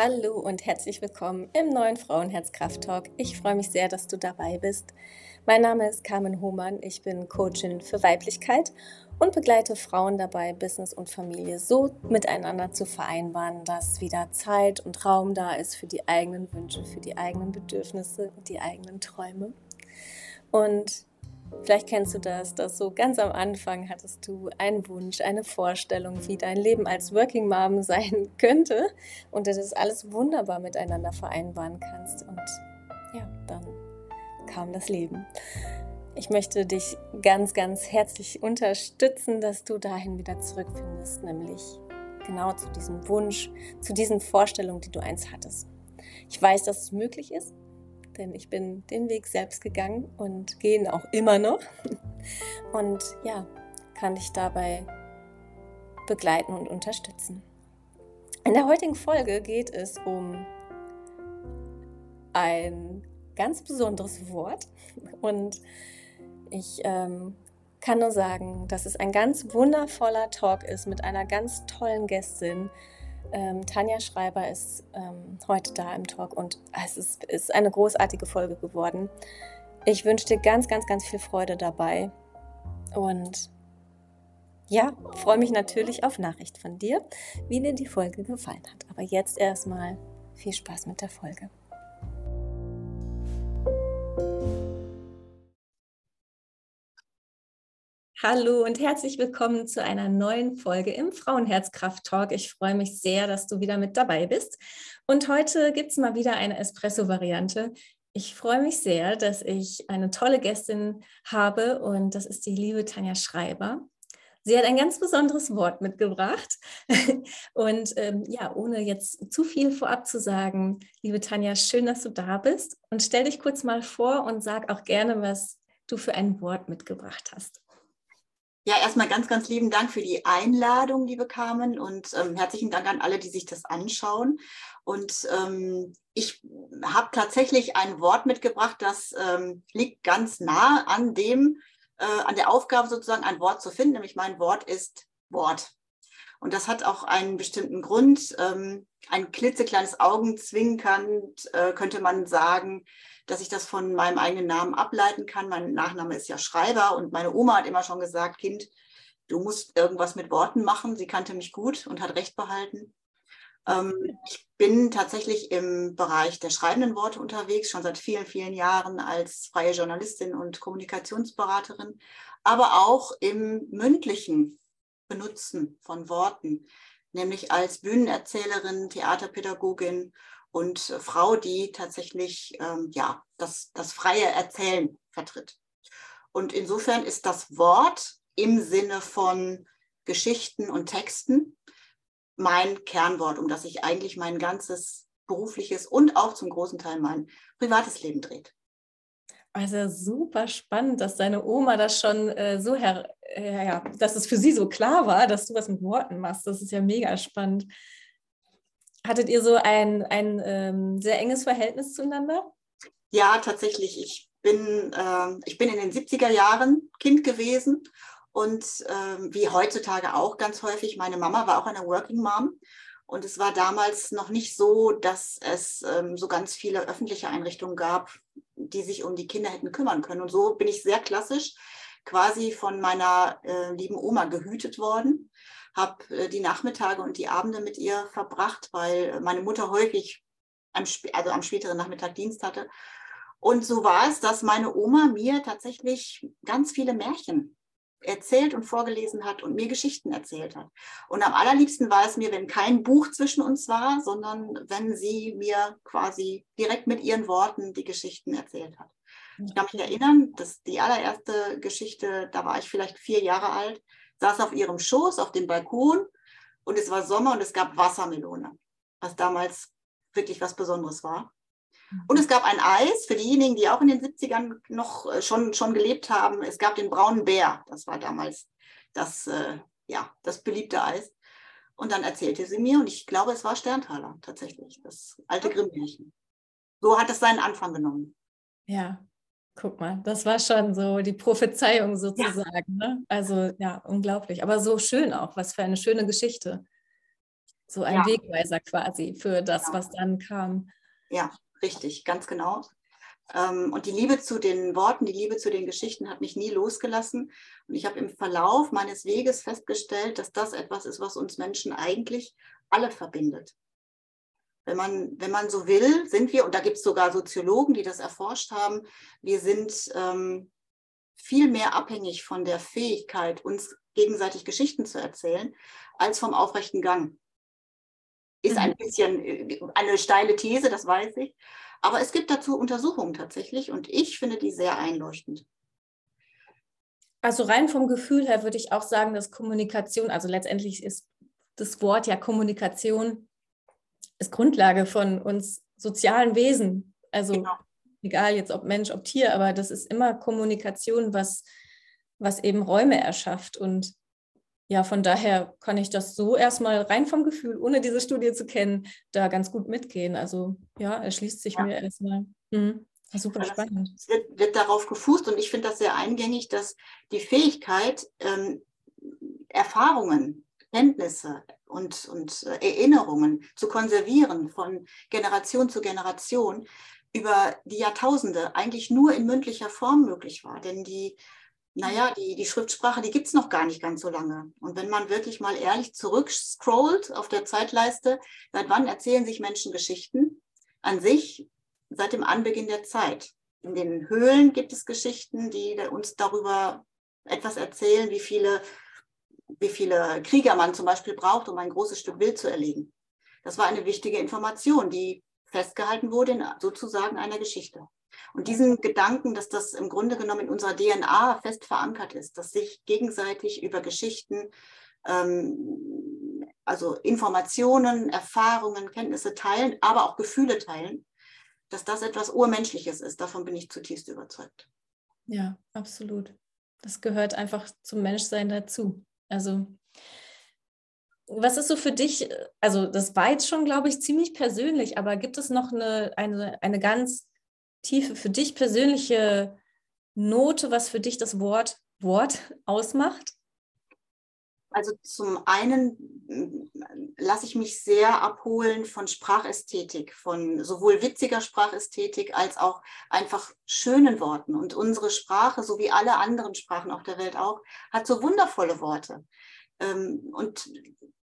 Hallo und herzlich willkommen im neuen Frauenherzkraft Talk. Ich freue mich sehr, dass du dabei bist. Mein Name ist Carmen Hohmann. Ich bin Coachin für Weiblichkeit und begleite Frauen dabei, Business und Familie so miteinander zu vereinbaren, dass wieder Zeit und Raum da ist für die eigenen Wünsche, für die eigenen Bedürfnisse und die eigenen Träume. Und Vielleicht kennst du das, dass so ganz am Anfang hattest du einen Wunsch, eine Vorstellung, wie dein Leben als Working Mom sein könnte und dass das alles wunderbar miteinander vereinbaren kannst. Und ja, dann kam das Leben. Ich möchte dich ganz, ganz herzlich unterstützen, dass du dahin wieder zurückfindest, nämlich genau zu diesem Wunsch, zu diesen Vorstellungen, die du einst hattest. Ich weiß, dass es möglich ist denn ich bin den Weg selbst gegangen und gehe ihn auch immer noch. Und ja, kann dich dabei begleiten und unterstützen. In der heutigen Folge geht es um ein ganz besonderes Wort und ich ähm, kann nur sagen, dass es ein ganz wundervoller Talk ist mit einer ganz tollen Gästin, ähm, Tanja Schreiber ist ähm, heute da im Talk und es ist, ist eine großartige Folge geworden. Ich wünsche dir ganz, ganz, ganz viel Freude dabei und ja, freue mich natürlich auf Nachricht von dir, wie dir die Folge gefallen hat. Aber jetzt erstmal viel Spaß mit der Folge. Hallo und herzlich willkommen zu einer neuen Folge im Frauenherzkraft Talk. Ich freue mich sehr, dass du wieder mit dabei bist. Und heute gibt es mal wieder eine Espresso-Variante. Ich freue mich sehr, dass ich eine tolle Gästin habe und das ist die liebe Tanja Schreiber. Sie hat ein ganz besonderes Wort mitgebracht. Und ähm, ja, ohne jetzt zu viel vorab zu sagen, liebe Tanja, schön, dass du da bist. Und stell dich kurz mal vor und sag auch gerne, was du für ein Wort mitgebracht hast. Ja, erstmal ganz, ganz lieben Dank für die Einladung, liebe Carmen, und ähm, herzlichen Dank an alle, die sich das anschauen. Und ähm, ich habe tatsächlich ein Wort mitgebracht, das ähm, liegt ganz nah an dem, äh, an der Aufgabe sozusagen, ein Wort zu finden, nämlich mein Wort ist Wort. Und das hat auch einen bestimmten Grund. Ähm, ein klitzekleines Augenzwinkern äh, könnte man sagen, dass ich das von meinem eigenen Namen ableiten kann. Mein Nachname ist ja Schreiber und meine Oma hat immer schon gesagt, Kind, du musst irgendwas mit Worten machen. Sie kannte mich gut und hat recht behalten. Ähm, ich bin tatsächlich im Bereich der schreibenden Worte unterwegs, schon seit vielen, vielen Jahren als freie Journalistin und Kommunikationsberaterin, aber auch im mündlichen Benutzen von Worten, nämlich als Bühnenerzählerin, Theaterpädagogin und äh, Frau, die tatsächlich ähm, ja, das, das freie Erzählen vertritt. Und insofern ist das Wort im Sinne von Geschichten und Texten mein Kernwort, um das sich eigentlich mein ganzes berufliches und auch zum großen Teil mein privates Leben dreht. Also super spannend, dass deine Oma das schon äh, so her, äh, ja, dass es für sie so klar war, dass du was mit Worten machst. Das ist ja mega spannend. Hattet ihr so ein, ein ähm, sehr enges Verhältnis zueinander? Ja, tatsächlich. Ich bin, äh, ich bin in den 70er Jahren Kind gewesen und äh, wie heutzutage auch ganz häufig, meine Mama war auch eine Working Mom. Und es war damals noch nicht so, dass es ähm, so ganz viele öffentliche Einrichtungen gab, die sich um die Kinder hätten kümmern können. Und so bin ich sehr klassisch quasi von meiner äh, lieben Oma gehütet worden habe äh, die Nachmittage und die Abende mit ihr verbracht, weil meine Mutter häufig am, also am späteren Nachmittag Dienst hatte. Und so war es, dass meine Oma mir tatsächlich ganz viele Märchen erzählt und vorgelesen hat und mir Geschichten erzählt hat. Und am allerliebsten war es mir, wenn kein Buch zwischen uns war, sondern wenn sie mir quasi direkt mit ihren Worten die Geschichten erzählt hat. Ich kann mich erinnern, dass die allererste Geschichte, da war ich vielleicht vier Jahre alt, saß auf ihrem Schoß auf dem Balkon und es war Sommer und es gab Wassermelone, was damals wirklich was Besonderes war. Und es gab ein Eis für diejenigen, die auch in den 70ern noch äh, schon, schon gelebt haben. Es gab den braunen Bär. Das war damals das, äh, ja, das beliebte Eis. Und dann erzählte sie mir, und ich glaube, es war Sterntaler tatsächlich, das alte Grimm-Märchen. So hat es seinen Anfang genommen. Ja, Guck mal, das war schon so die Prophezeiung sozusagen. Ja. Ne? Also ja, unglaublich. Aber so schön auch, was für eine schöne Geschichte. so ein ja. Wegweiser quasi für das, ja. was dann kam. Ja, richtig, ganz genau. Ähm, und die Liebe zu den Worten, die Liebe zu den Geschichten hat mich nie losgelassen. Und ich habe im Verlauf meines Weges festgestellt, dass das etwas ist, was uns Menschen eigentlich alle verbindet. Wenn man, wenn man so will, sind wir, und da gibt es sogar Soziologen, die das erforscht haben, wir sind ähm, viel mehr abhängig von der Fähigkeit, uns gegenseitig Geschichten zu erzählen, als vom aufrechten Gang. Ist ein mhm. bisschen äh, eine steile These, das weiß ich. Aber es gibt dazu Untersuchungen tatsächlich und ich finde die sehr einleuchtend. Also rein vom Gefühl her würde ich auch sagen, dass Kommunikation, also letztendlich ist das Wort ja Kommunikation, ist Grundlage von uns sozialen Wesen. Also genau. egal jetzt ob Mensch, ob Tier, aber das ist immer Kommunikation, was, was eben Räume erschafft. Und ja, von daher kann ich das so erstmal rein vom Gefühl, ohne diese Studie zu kennen, da ganz gut mitgehen. Also ja, erschließt sich ja. mir erstmal. Mhm. Super spannend. Es wird, wird, darauf gefußt und ich finde das sehr eingängig, dass die Fähigkeit, ähm, Erfahrungen, Kenntnisse und, und äh, Erinnerungen zu konservieren von Generation zu Generation über die Jahrtausende eigentlich nur in mündlicher Form möglich war. Denn die naja, die, die Schriftsprache, die gibt es noch gar nicht ganz so lange. Und wenn man wirklich mal ehrlich zurückscrollt auf der Zeitleiste, seit wann erzählen sich Menschen Geschichten? An sich seit dem Anbeginn der Zeit. In den Höhlen gibt es Geschichten, die uns darüber etwas erzählen, wie viele, wie viele Krieger man zum Beispiel braucht, um ein großes Stück Wild zu erlegen. Das war eine wichtige Information, die festgehalten wurde in sozusagen einer Geschichte. Und diesen Gedanken, dass das im Grunde genommen in unserer DNA fest verankert ist, dass sich gegenseitig über Geschichten, ähm, also Informationen, Erfahrungen, Kenntnisse teilen, aber auch Gefühle teilen, dass das etwas Urmenschliches ist. Davon bin ich zutiefst überzeugt. Ja, absolut. Das gehört einfach zum Menschsein dazu. Also was ist so für dich, also das war jetzt schon, glaube ich, ziemlich persönlich, aber gibt es noch eine, eine, eine ganz tiefe, für dich persönliche Note, was für dich das Wort Wort ausmacht? Also zum einen mm, lasse ich mich sehr abholen von Sprachästhetik, von sowohl witziger Sprachästhetik als auch einfach schönen Worten. Und unsere Sprache, so wie alle anderen Sprachen auf der Welt auch, hat so wundervolle Worte. Ähm, und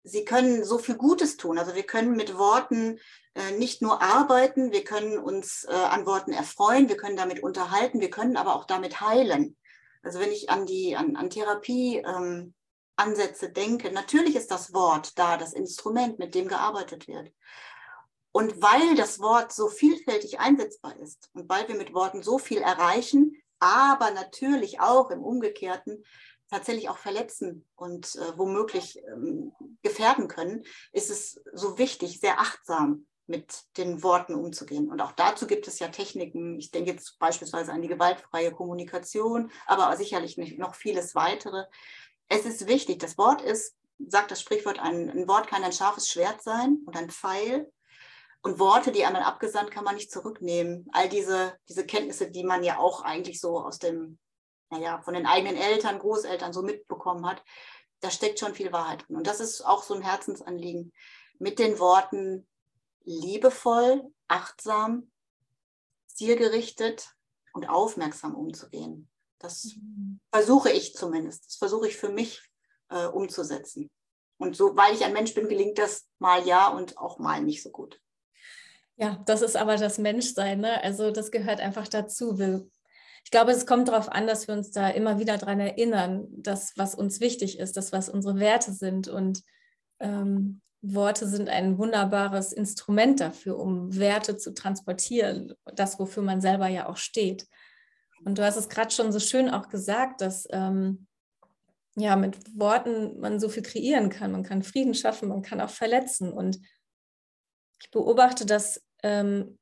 sie können so viel Gutes tun. Also wir können mit Worten äh, nicht nur arbeiten, wir können uns äh, an Worten erfreuen, wir können damit unterhalten, wir können aber auch damit heilen. Also wenn ich an die an, an Therapieansätze ähm, denke, natürlich ist das Wort da, das Instrument, mit dem gearbeitet wird. Und weil das Wort so vielfältig einsetzbar ist und weil wir mit Worten so viel erreichen, aber natürlich auch im Umgekehrten tatsächlich auch verletzen und äh, womöglich ähm, gefährden können, ist es so wichtig, sehr achtsam mit den Worten umzugehen. Und auch dazu gibt es ja Techniken. Ich denke jetzt beispielsweise an die gewaltfreie Kommunikation, aber sicherlich noch vieles weitere. Es ist wichtig, das Wort ist, sagt das Sprichwort, ein, ein Wort kann ein scharfes Schwert sein und ein Pfeil. Und Worte, die einmal abgesandt, kann man nicht zurücknehmen. All diese, diese Kenntnisse, die man ja auch eigentlich so aus dem, naja, von den eigenen Eltern, Großeltern so mitbekommen hat, da steckt schon viel Wahrheit drin. Und das ist auch so ein Herzensanliegen, mit den Worten liebevoll, achtsam, zielgerichtet und aufmerksam umzugehen. Das mhm. versuche ich zumindest. Das versuche ich für mich äh, umzusetzen. Und so, weil ich ein Mensch bin, gelingt das mal ja und auch mal nicht so gut. Ja, das ist aber das Menschsein. Ne? Also das gehört einfach dazu. Wir, ich glaube, es kommt darauf an, dass wir uns da immer wieder daran erinnern, dass was uns wichtig ist, das, was unsere Werte sind. Und ähm, Worte sind ein wunderbares Instrument dafür, um Werte zu transportieren, das, wofür man selber ja auch steht. Und du hast es gerade schon so schön auch gesagt, dass ähm, ja mit Worten man so viel kreieren kann. Man kann Frieden schaffen, man kann auch verletzen. Und ich beobachte das ähm,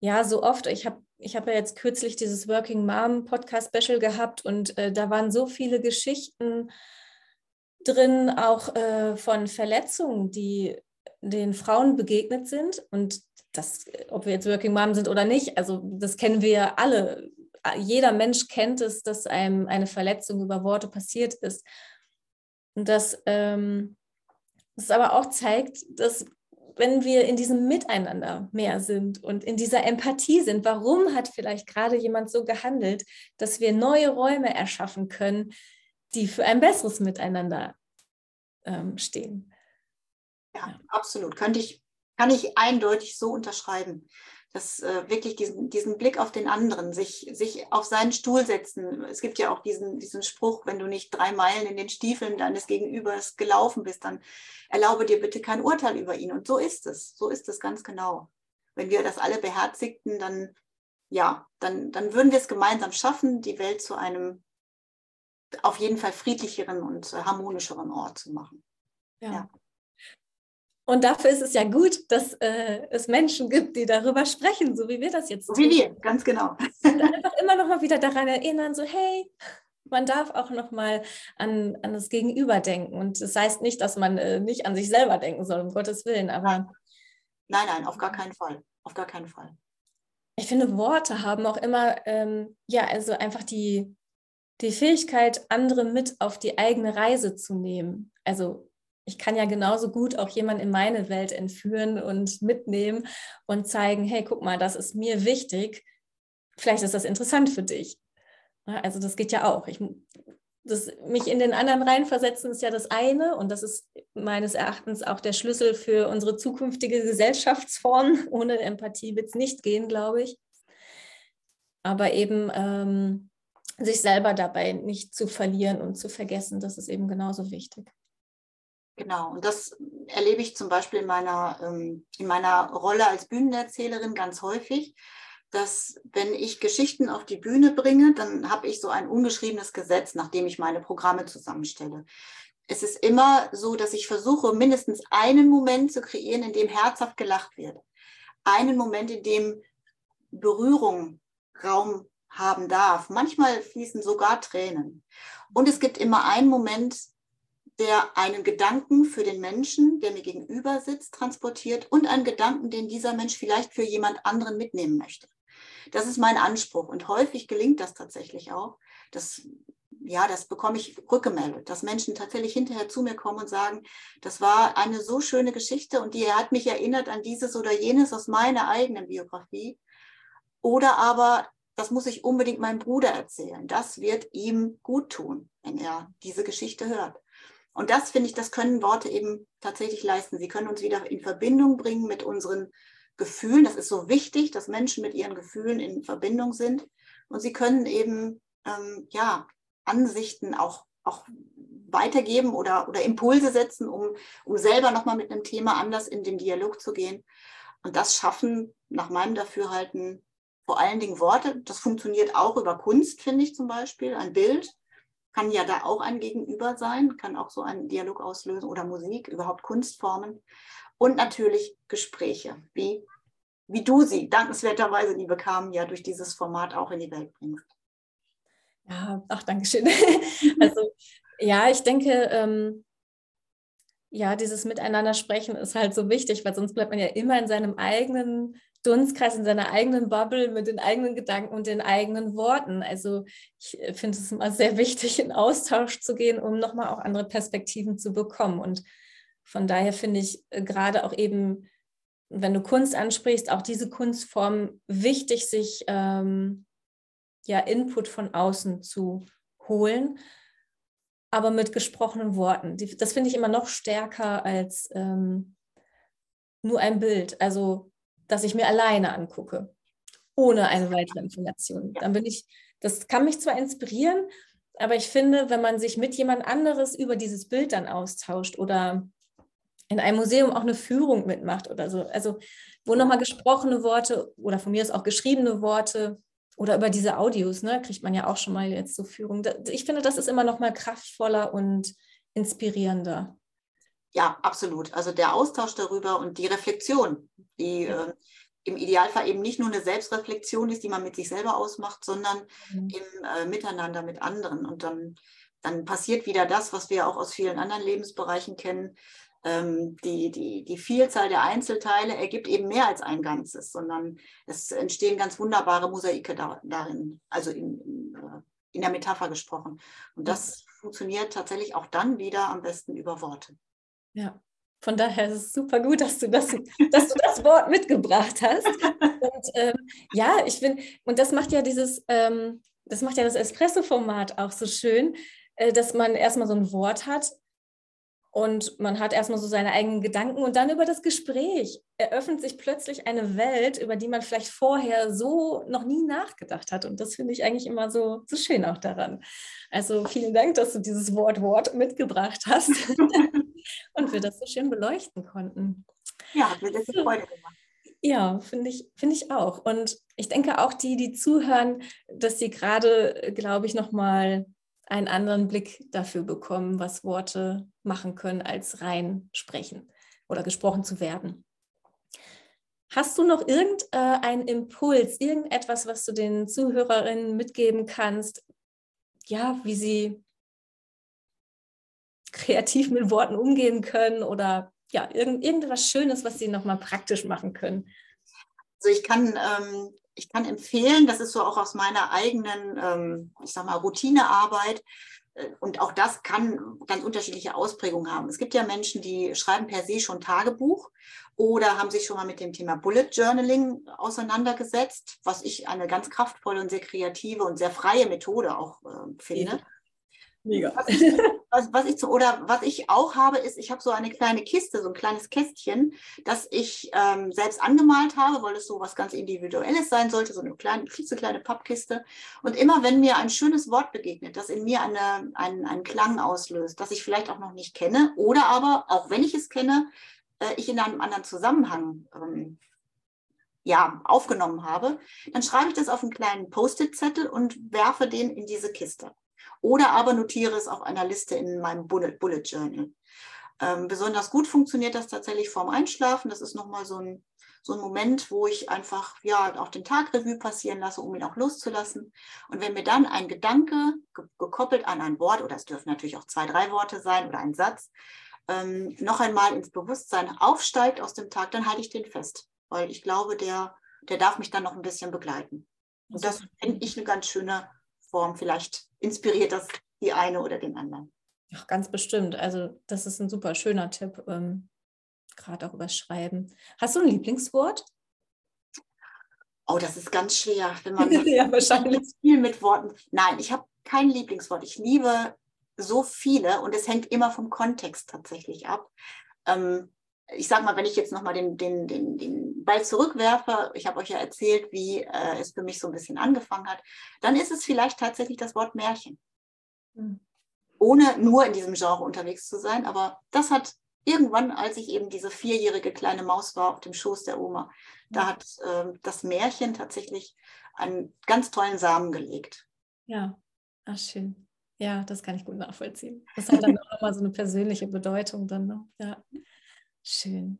ja so oft. Ich habe ich hab ja jetzt kürzlich dieses Working Mom Podcast Special gehabt und äh, da waren so viele Geschichten drin auch äh, von Verletzungen, die den Frauen begegnet sind. Und das, ob wir jetzt Working Mom sind oder nicht, also das kennen wir alle. Jeder Mensch kennt es, dass einem eine Verletzung über Worte passiert ist. Und dass ähm, es aber auch zeigt, dass wenn wir in diesem Miteinander mehr sind und in dieser Empathie sind, warum hat vielleicht gerade jemand so gehandelt, dass wir neue Räume erschaffen können, die für ein besseres Miteinander ähm, stehen. Ja, absolut. Könnte ich, kann ich eindeutig so unterschreiben das äh, wirklich diesen, diesen Blick auf den anderen, sich, sich auf seinen Stuhl setzen. Es gibt ja auch diesen, diesen Spruch, wenn du nicht drei Meilen in den Stiefeln deines Gegenübers gelaufen bist, dann erlaube dir bitte kein Urteil über ihn. Und so ist es, so ist es ganz genau. Wenn wir das alle beherzigten, dann, ja, dann, dann würden wir es gemeinsam schaffen, die Welt zu einem auf jeden Fall friedlicheren und harmonischeren Ort zu machen. ja. ja. Und dafür ist es ja gut, dass äh, es Menschen gibt, die darüber sprechen, so wie wir das jetzt tun. Wie wir, ganz genau. Und einfach immer noch mal wieder daran erinnern, so hey, man darf auch noch mal an, an das Gegenüber denken. Und das heißt nicht, dass man äh, nicht an sich selber denken soll, um Gottes Willen. Aber nein, nein, auf gar keinen Fall. Auf gar keinen Fall. Ich finde, Worte haben auch immer, ähm, ja, also einfach die, die Fähigkeit, andere mit auf die eigene Reise zu nehmen. Also ich kann ja genauso gut auch jemanden in meine Welt entführen und mitnehmen und zeigen, hey, guck mal, das ist mir wichtig. Vielleicht ist das interessant für dich. Also das geht ja auch. Ich, das, mich in den anderen reinversetzen ist ja das eine und das ist meines Erachtens auch der Schlüssel für unsere zukünftige Gesellschaftsform. Ohne Empathie wird es nicht gehen, glaube ich. Aber eben ähm, sich selber dabei nicht zu verlieren und zu vergessen, das ist eben genauso wichtig. Genau, und das erlebe ich zum Beispiel in meiner, ähm, in meiner Rolle als Bühnenerzählerin ganz häufig, dass wenn ich Geschichten auf die Bühne bringe, dann habe ich so ein ungeschriebenes Gesetz, nachdem ich meine Programme zusammenstelle. Es ist immer so, dass ich versuche, mindestens einen Moment zu kreieren, in dem herzhaft gelacht wird. Einen Moment, in dem Berührung Raum haben darf. Manchmal fließen sogar Tränen. Und es gibt immer einen Moment, der einen Gedanken für den Menschen, der mir gegenüber sitzt, transportiert und einen Gedanken, den dieser Mensch vielleicht für jemand anderen mitnehmen möchte. Das ist mein Anspruch und häufig gelingt das tatsächlich auch. Das, ja, das bekomme ich rückgemeldet, dass Menschen tatsächlich hinterher zu mir kommen und sagen, das war eine so schöne Geschichte und die hat mich erinnert an dieses oder jenes aus meiner eigenen Biografie. Oder aber, das muss ich unbedingt meinem Bruder erzählen. Das wird ihm gut tun, wenn er diese Geschichte hört. Und das finde ich, das können Worte eben tatsächlich leisten. Sie können uns wieder in Verbindung bringen mit unseren Gefühlen. Das ist so wichtig, dass Menschen mit ihren Gefühlen in Verbindung sind. Und sie können eben ähm, ja, Ansichten auch, auch weitergeben oder, oder Impulse setzen, um, um selber nochmal mit einem Thema anders in den Dialog zu gehen. Und das schaffen nach meinem Dafürhalten vor allen Dingen Worte. Das funktioniert auch über Kunst, finde ich zum Beispiel, ein Bild kann ja da auch ein Gegenüber sein, kann auch so einen Dialog auslösen oder Musik, überhaupt Kunstformen. Und natürlich Gespräche, wie, wie du sie dankenswerterweise, liebe Carmen, ja durch dieses Format auch in die Welt bringst. Ja, ach, danke schön. also, ja, ich denke, ähm, ja, dieses Miteinander sprechen ist halt so wichtig, weil sonst bleibt man ja immer in seinem eigenen Dunstkreis, in seiner eigenen Bubble mit den eigenen Gedanken und den eigenen Worten. Also ich äh, finde es immer sehr wichtig, in Austausch zu gehen, um nochmal auch andere Perspektiven zu bekommen. Und von daher finde ich äh, gerade auch eben, wenn du Kunst ansprichst, auch diese Kunstform wichtig, sich ähm, ja Input von außen zu holen, aber mit gesprochenen Worten. Das finde ich immer noch stärker als ähm, nur ein Bild. Also dass ich mir alleine angucke, ohne eine weitere Information. Dann bin ich, das kann mich zwar inspirieren, aber ich finde, wenn man sich mit jemand anderes über dieses Bild dann austauscht oder in einem Museum auch eine Führung mitmacht oder so, also wo nochmal gesprochene Worte oder von mir ist auch geschriebene Worte oder über diese Audios, ne, kriegt man ja auch schon mal jetzt so Führung. Ich finde, das ist immer noch mal kraftvoller und inspirierender. Ja, absolut. Also der Austausch darüber und die Reflexion, die ja. äh, im Idealfall eben nicht nur eine Selbstreflexion ist, die man mit sich selber ausmacht, sondern mhm. im äh, Miteinander mit anderen. Und dann, dann passiert wieder das, was wir auch aus vielen anderen Lebensbereichen kennen. Ähm, die, die, die Vielzahl der Einzelteile ergibt eben mehr als ein Ganzes, sondern es entstehen ganz wunderbare Mosaike da, darin, also in, in, äh, in der Metapher gesprochen. Und das funktioniert tatsächlich auch dann wieder am besten über Worte. Ja, Von daher ist es super gut, dass du das, dass du das Wort mitgebracht hast. Und ähm, ja, ich finde, und das macht ja dieses, ähm, das macht ja das Espresso-Format auch so schön, äh, dass man erstmal so ein Wort hat und man hat erstmal so seine eigenen Gedanken und dann über das Gespräch eröffnet sich plötzlich eine Welt, über die man vielleicht vorher so noch nie nachgedacht hat. Und das finde ich eigentlich immer so, so schön auch daran. Also vielen Dank, dass du dieses Wort Wort mitgebracht hast wir das so schön beleuchten konnten. Ja, hat mir das Freude gemacht. Ja, finde ich, finde ich auch. Und ich denke auch die, die zuhören, dass sie gerade, glaube ich, nochmal einen anderen Blick dafür bekommen, was Worte machen können, als rein sprechen oder gesprochen zu werden. Hast du noch irgendeinen Impuls, irgendetwas, was du den Zuhörerinnen mitgeben kannst, ja, wie sie kreativ mit Worten umgehen können oder ja, irgend, irgendwas Schönes, was sie nochmal praktisch machen können? Also ich kann ähm, ich kann empfehlen, das ist so auch aus meiner eigenen, ähm, ich sag mal, Routinearbeit. Äh, und auch das kann ganz unterschiedliche Ausprägungen haben. Es gibt ja Menschen, die schreiben per se schon Tagebuch oder haben sich schon mal mit dem Thema Bullet Journaling auseinandergesetzt, was ich eine ganz kraftvolle und sehr kreative und sehr freie Methode auch äh, finde. Mega. Was ich, was, was ich, oder was ich auch habe, ist, ich habe so eine kleine Kiste, so ein kleines Kästchen, das ich ähm, selbst angemalt habe, weil es so was ganz Individuelles sein sollte, so eine kleine, klitzekleine Pappkiste. Und immer wenn mir ein schönes Wort begegnet, das in mir eine, einen, einen Klang auslöst, das ich vielleicht auch noch nicht kenne, oder aber, auch wenn ich es kenne, äh, ich in einem anderen Zusammenhang ähm, ja, aufgenommen habe, dann schreibe ich das auf einen kleinen Post-it-Zettel und werfe den in diese Kiste oder aber notiere es auf einer Liste in meinem Bullet, Bullet Journal. Ähm, besonders gut funktioniert das tatsächlich vorm Einschlafen. Das ist nochmal so ein, so ein Moment, wo ich einfach ja auch den Tag Revue passieren lasse, um ihn auch loszulassen. Und wenn mir dann ein Gedanke ge gekoppelt an ein Wort, oder es dürfen natürlich auch zwei, drei Worte sein oder ein Satz, ähm, noch einmal ins Bewusstsein aufsteigt aus dem Tag, dann halte ich den fest. Weil ich glaube, der, der darf mich dann noch ein bisschen begleiten. Und das finde ich eine ganz schöne Form. Vielleicht inspiriert das die eine oder den anderen. Ach, ganz bestimmt. Also das ist ein super schöner Tipp, ähm, gerade auch übers Schreiben. Hast du ein Lieblingswort? Oh, das ist ganz schwer, wenn man ja, wahrscheinlich viel mit Worten. Nein, ich habe kein Lieblingswort. Ich liebe so viele und es hängt immer vom Kontext tatsächlich ab. Ähm, ich sage mal, wenn ich jetzt nochmal den, den, den, den Ball zurückwerfe, ich habe euch ja erzählt, wie äh, es für mich so ein bisschen angefangen hat, dann ist es vielleicht tatsächlich das Wort Märchen. Mhm. Ohne nur in diesem Genre unterwegs zu sein, aber das hat irgendwann, als ich eben diese vierjährige kleine Maus war auf dem Schoß der Oma, mhm. da hat äh, das Märchen tatsächlich einen ganz tollen Samen gelegt. Ja, ach schön. Ja, das kann ich gut nachvollziehen. Das hat dann auch nochmal so eine persönliche Bedeutung dann. Ne? Ja. Schön.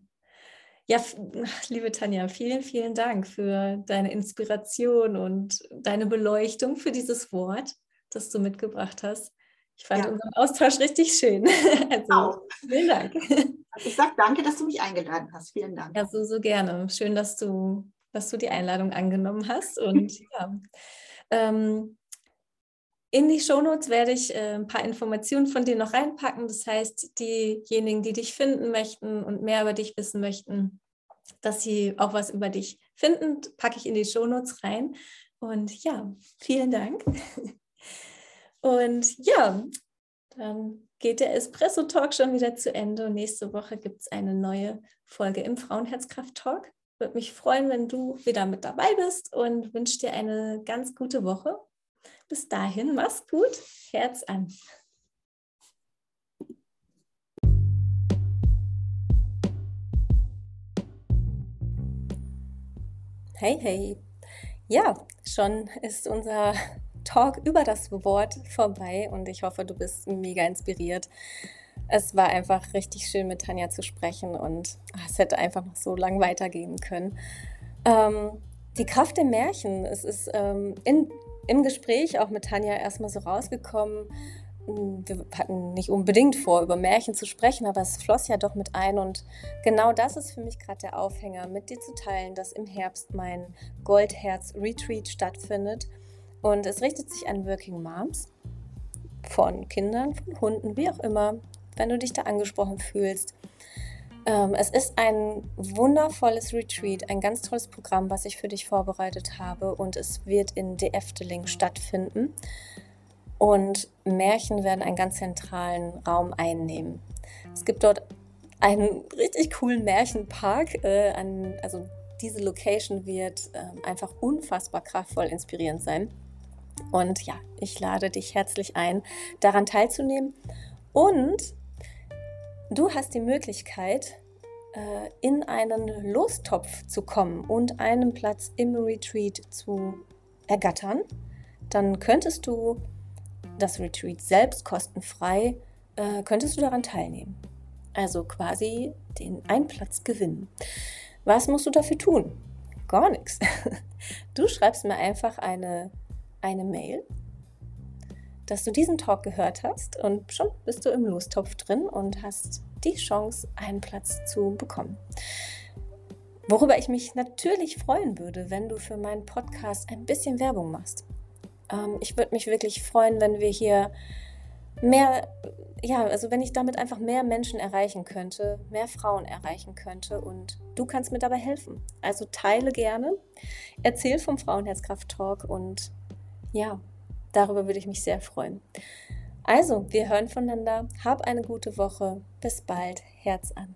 Ja, liebe Tanja, vielen, vielen Dank für deine Inspiration und deine Beleuchtung für dieses Wort, das du mitgebracht hast. Ich fand ja. unseren Austausch richtig schön. Also, auch. Vielen Dank. Ich sage danke, dass du mich eingeladen hast. Vielen Dank. Ja, so, so gerne. Schön, dass du, dass du die Einladung angenommen hast. Und ja, ähm, in die Shownotes werde ich äh, ein paar Informationen von dir noch reinpacken. Das heißt, diejenigen, die dich finden möchten und mehr über dich wissen möchten, dass sie auch was über dich finden, packe ich in die Shownotes rein. Und ja, vielen Dank. Und ja, dann geht der Espresso Talk schon wieder zu Ende und nächste Woche gibt es eine neue Folge im Frauenherzkraft Talk. Würde mich freuen, wenn du wieder mit dabei bist und wünsche dir eine ganz gute Woche bis dahin, mach's gut, Herz an. Hey, hey. Ja, schon ist unser Talk über das Wort vorbei und ich hoffe, du bist mega inspiriert. Es war einfach richtig schön, mit Tanja zu sprechen und ach, es hätte einfach noch so lang weitergehen können. Ähm, die Kraft der Märchen, es ist ähm, in im Gespräch auch mit Tanja erstmal so rausgekommen, hm, wir hatten nicht unbedingt vor, über Märchen zu sprechen, aber es floss ja doch mit ein. Und genau das ist für mich gerade der Aufhänger, mit dir zu teilen, dass im Herbst mein Goldherz-Retreat stattfindet. Und es richtet sich an Working Moms von Kindern, von Hunden, wie auch immer, wenn du dich da angesprochen fühlst. Ähm, es ist ein wundervolles Retreat, ein ganz tolles Programm, was ich für dich vorbereitet habe und es wird in De Efteling stattfinden. Und Märchen werden einen ganz zentralen Raum einnehmen. Es gibt dort einen richtig coolen Märchenpark. Äh, an, also diese Location wird äh, einfach unfassbar kraftvoll inspirierend sein. Und ja, ich lade dich herzlich ein, daran teilzunehmen. Und du hast die Möglichkeit, äh, in einen Lostopf zu kommen und einen Platz im Retreat zu ergattern. Dann könntest du das Retreat selbst kostenfrei, äh, könntest du daran teilnehmen. Also quasi den Einplatz gewinnen. Was musst du dafür tun? Gar nichts. Du schreibst mir einfach eine, eine Mail, dass du diesen Talk gehört hast und schon bist du im Lostopf drin und hast die Chance, einen Platz zu bekommen. Worüber ich mich natürlich freuen würde, wenn du für meinen Podcast ein bisschen Werbung machst. Ähm, ich würde mich wirklich freuen, wenn wir hier mehr, ja, also wenn ich damit einfach mehr Menschen erreichen könnte, mehr Frauen erreichen könnte und du kannst mir dabei helfen. Also teile gerne, erzähl vom Frauenherzkraft Talk und ja, darüber würde ich mich sehr freuen. Also, wir hören voneinander. Hab eine gute Woche. Bis bald. Herz an.